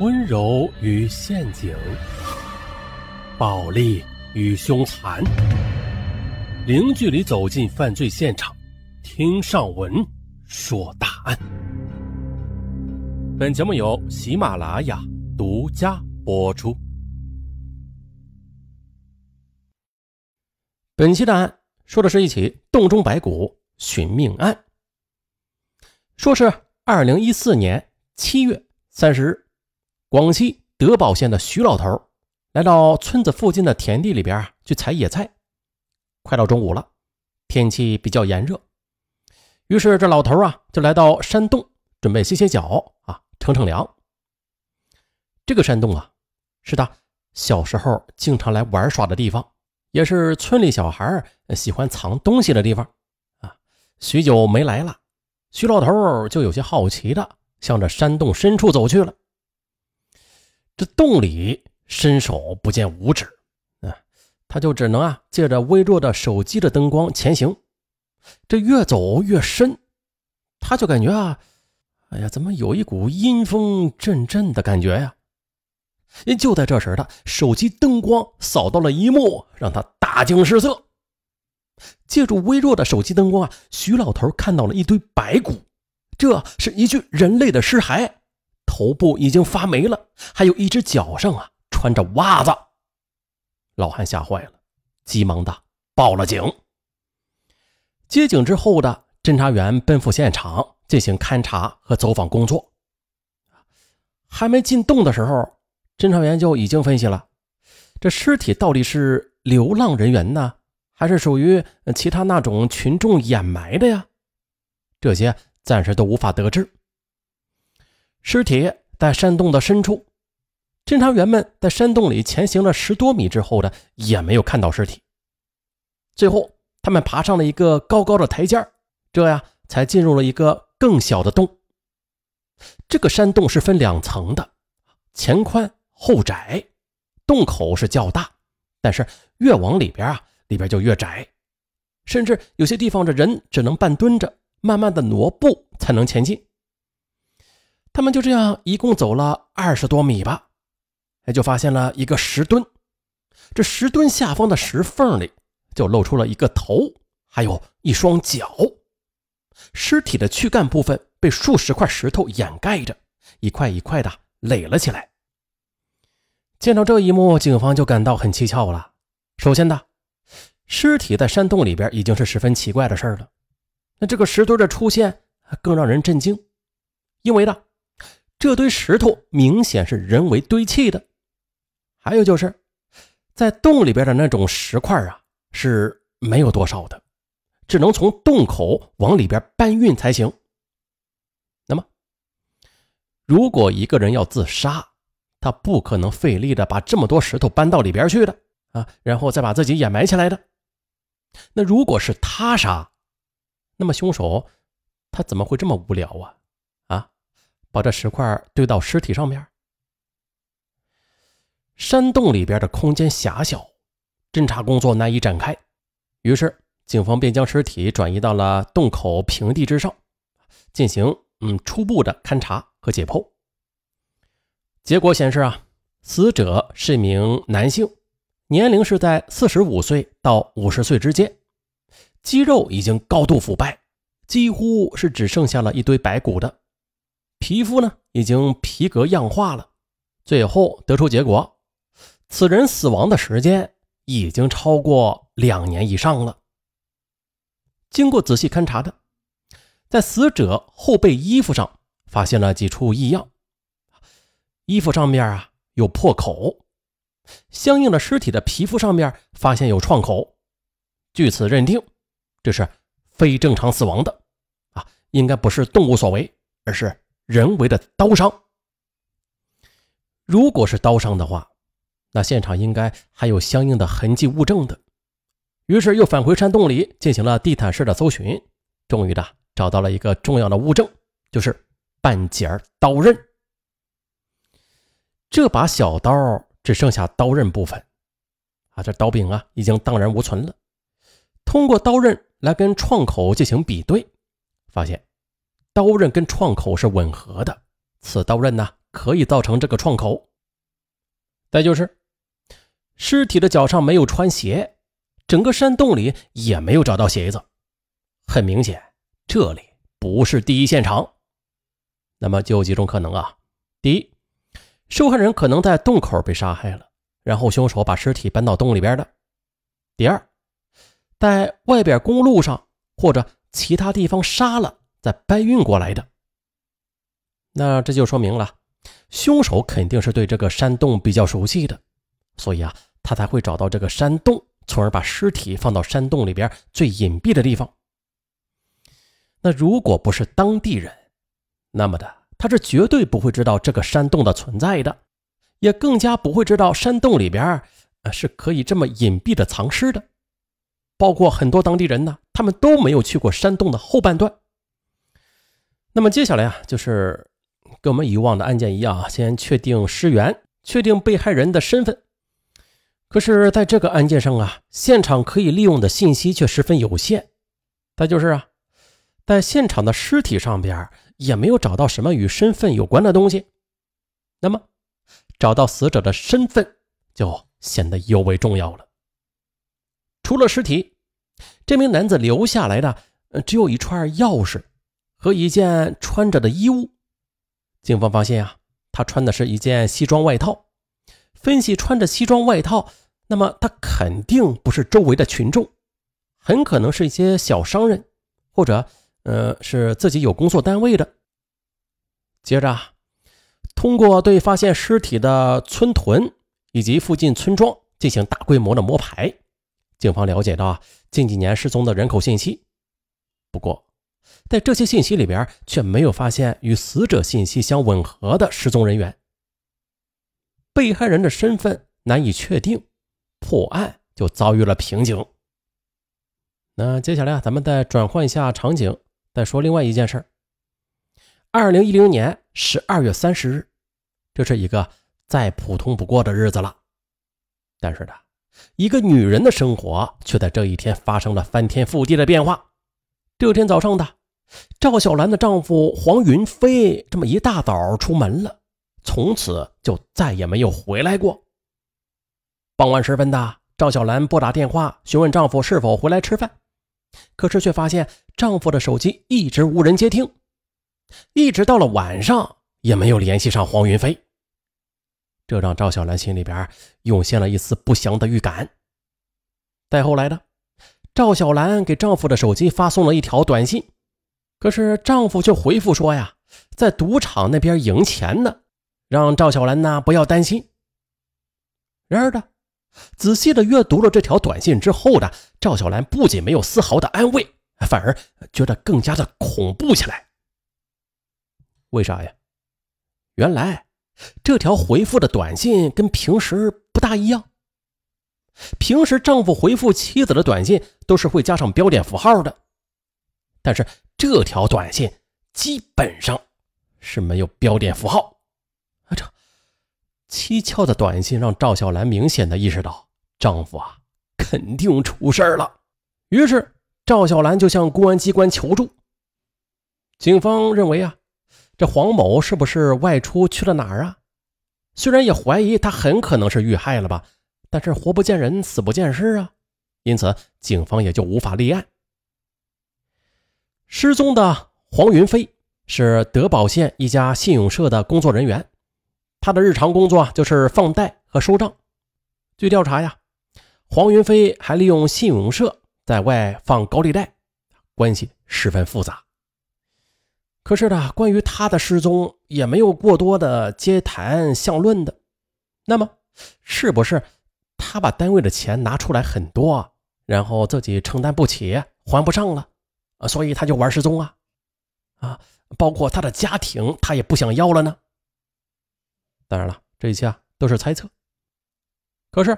温柔与陷阱，暴力与凶残，零距离走进犯罪现场，听上文说大案。本节目由喜马拉雅独家播出。本期的案说的是一起洞中白骨寻命案，说是二零一四年七月三十日。广西德保县的徐老头来到村子附近的田地里边啊去采野菜，快到中午了，天气比较炎热，于是这老头啊就来到山洞准备歇歇脚啊，乘乘凉。这个山洞啊是他小时候经常来玩耍的地方，也是村里小孩喜欢藏东西的地方啊。许久没来了，徐老头就有些好奇的向着山洞深处走去了。这洞里伸手不见五指，啊，他就只能啊借着微弱的手机的灯光前行。这越走越深，他就感觉啊，哎呀，怎么有一股阴风阵阵的感觉呀？就在这时，他手机灯光扫到了一幕，让他大惊失色。借助微弱的手机灯光啊，徐老头看到了一堆白骨，这是一具人类的尸骸。头部已经发霉了，还有一只脚上啊穿着袜子。老汉吓坏了，急忙的报了警。接警之后的侦查员奔赴现场进行勘查和走访工作。还没进洞的时候，侦查员就已经分析了，这尸体到底是流浪人员呢，还是属于其他那种群众掩埋的呀？这些暂时都无法得知。尸体在山洞的深处，侦查员们在山洞里前行了十多米之后呢也没有看到尸体。最后，他们爬上了一个高高的台阶这样才进入了一个更小的洞。这个山洞是分两层的，前宽后窄，洞口是较大，但是越往里边啊，里边就越窄，甚至有些地方的人只能半蹲着，慢慢的挪步才能前进。他们就这样一共走了二十多米吧，哎就发现了一个石墩。这石墩下方的石缝里就露出了一个头，还有一双脚。尸体的躯干部分被数十块石头掩盖着，一块一块的垒了起来。见到这一幕，警方就感到很蹊跷了。首先呢，尸体在山洞里边已经是十分奇怪的事了，那这个石墩的出现更让人震惊，因为呢。这堆石头明显是人为堆砌的，还有就是在洞里边的那种石块啊是没有多少的，只能从洞口往里边搬运才行。那么，如果一个人要自杀，他不可能费力的把这么多石头搬到里边去的啊，然后再把自己掩埋起来的。那如果是他杀，那么凶手他怎么会这么无聊啊？把这石块堆到尸体上面。山洞里边的空间狭小，侦查工作难以展开，于是警方便将尸体转移到了洞口平地之上，进行嗯初步的勘查和解剖。结果显示啊，死者是一名男性，年龄是在四十五岁到五十岁之间，肌肉已经高度腐败，几乎是只剩下了一堆白骨的。皮肤呢已经皮革样化了，最后得出结果，此人死亡的时间已经超过两年以上了。经过仔细勘查的，在死者后背衣服上发现了几处异样，衣服上面啊有破口，相应的尸体的皮肤上面发现有创口，据此认定这是非正常死亡的，啊，应该不是动物所为，而是。人为的刀伤，如果是刀伤的话，那现场应该还有相应的痕迹物证的。于是又返回山洞里进行了地毯式的搜寻，终于的找到了一个重要的物证，就是半截刀刃。这把小刀只剩下刀刃部分，啊，这刀柄啊已经荡然无存了。通过刀刃来跟创口进行比对，发现。刀刃跟创口是吻合的，此刀刃呢可以造成这个创口。再就是，尸体的脚上没有穿鞋，整个山洞里也没有找到鞋子，很明显，这里不是第一现场。那么就有几种可能啊：第一，受害人可能在洞口被杀害了，然后凶手把尸体搬到洞里边的；第二，在外边公路上或者其他地方杀了，再搬运过来的。那这就说明了，凶手肯定是对这个山洞比较熟悉的，所以啊，他才会找到这个山洞，从而把尸体放到山洞里边最隐蔽的地方。那如果不是当地人，那么的他是绝对不会知道这个山洞的存在的，也更加不会知道山洞里边呃是可以这么隐蔽的藏尸的。包括很多当地人呢，他们都没有去过山洞的后半段。那么接下来啊，就是。跟我们以往的案件一样啊，先确定尸源，确定被害人的身份。可是，在这个案件上啊，现场可以利用的信息却十分有限。再就是啊，在现场的尸体上边也没有找到什么与身份有关的东西。那么，找到死者的身份就显得尤为重要了。除了尸体，这名男子留下来的只有一串钥匙和一件穿着的衣物。警方发现啊，他穿的是一件西装外套。分析穿着西装外套，那么他肯定不是周围的群众，很可能是一些小商人，或者呃是自己有工作单位的。接着，通过对发现尸体的村屯以及附近村庄进行大规模的摸排，警方了解到近几年失踪的人口信息。不过，在这些信息里边，却没有发现与死者信息相吻合的失踪人员。被害人的身份难以确定，破案就遭遇了瓶颈。那接下来啊，咱们再转换一下场景，再说另外一件事儿。二零一零年十二月三十日，这是一个再普通不过的日子了。但是呢，一个女人的生活却在这一天发生了翻天覆地的变化。这天早上的。赵小兰的丈夫黄云飞这么一大早出门了，从此就再也没有回来过。傍晚时分的，赵小兰拨打电话询问丈夫是否回来吃饭，可是却发现丈夫的手机一直无人接听，一直到了晚上也没有联系上黄云飞。这让赵小兰心里边涌现了一丝不祥的预感。再后来的，赵小兰给丈夫的手机发送了一条短信。可是丈夫却回复说：“呀，在赌场那边赢钱呢，让赵小兰呢不要担心。”然而呢，仔细的阅读了这条短信之后的赵小兰不仅没有丝毫的安慰，反而觉得更加的恐怖起来。为啥呀？原来这条回复的短信跟平时不大一样。平时丈夫回复妻子的短信都是会加上标点符号的。但是这条短信基本上是没有标点符号啊！这蹊跷的短信让赵小兰明显的意识到丈夫啊肯定出事了。于是赵小兰就向公安机关求助。警方认为啊，这黄某是不是外出去了哪儿啊？虽然也怀疑他很可能是遇害了吧，但是活不见人，死不见尸啊，因此警方也就无法立案。失踪的黄云飞是德保县一家信用社的工作人员，他的日常工作就是放贷和收账。据调查呀，黄云飞还利用信用社在外放高利贷，关系十分复杂。可是呢，关于他的失踪也没有过多的接谈相论的。那么，是不是他把单位的钱拿出来很多，然后自己承担不起，还不上了？啊，所以他就玩失踪啊，啊，包括他的家庭，他也不想要了呢。当然了，这一切啊都是猜测。可是，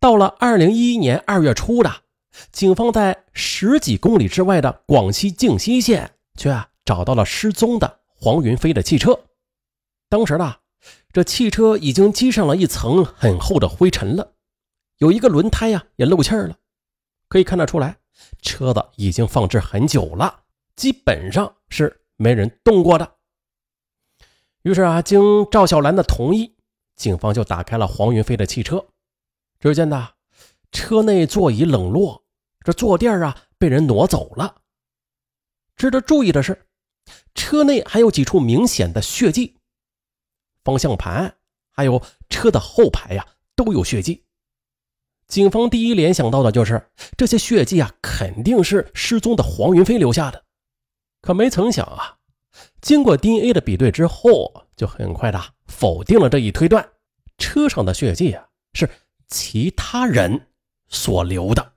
到了二零一一年二月初的，警方在十几公里之外的广西靖西县，却找到了失踪的黄云飞的汽车。当时呢，这汽车已经积上了一层很厚的灰尘了，有一个轮胎呀也漏气了，可以看得出来。车子已经放置很久了，基本上是没人动过的。于是啊，经赵小兰的同意，警方就打开了黄云飞的汽车。只见呢，车内座椅冷落，这坐垫啊被人挪走了。值得注意的是，车内还有几处明显的血迹，方向盘还有车的后排呀都有血迹。警方第一联想到的就是这些血迹啊，肯定是失踪的黄云飞留下的。可没曾想啊，经过 DNA 的比对之后，就很快的否定了这一推断。车上的血迹啊，是。其他人所留的。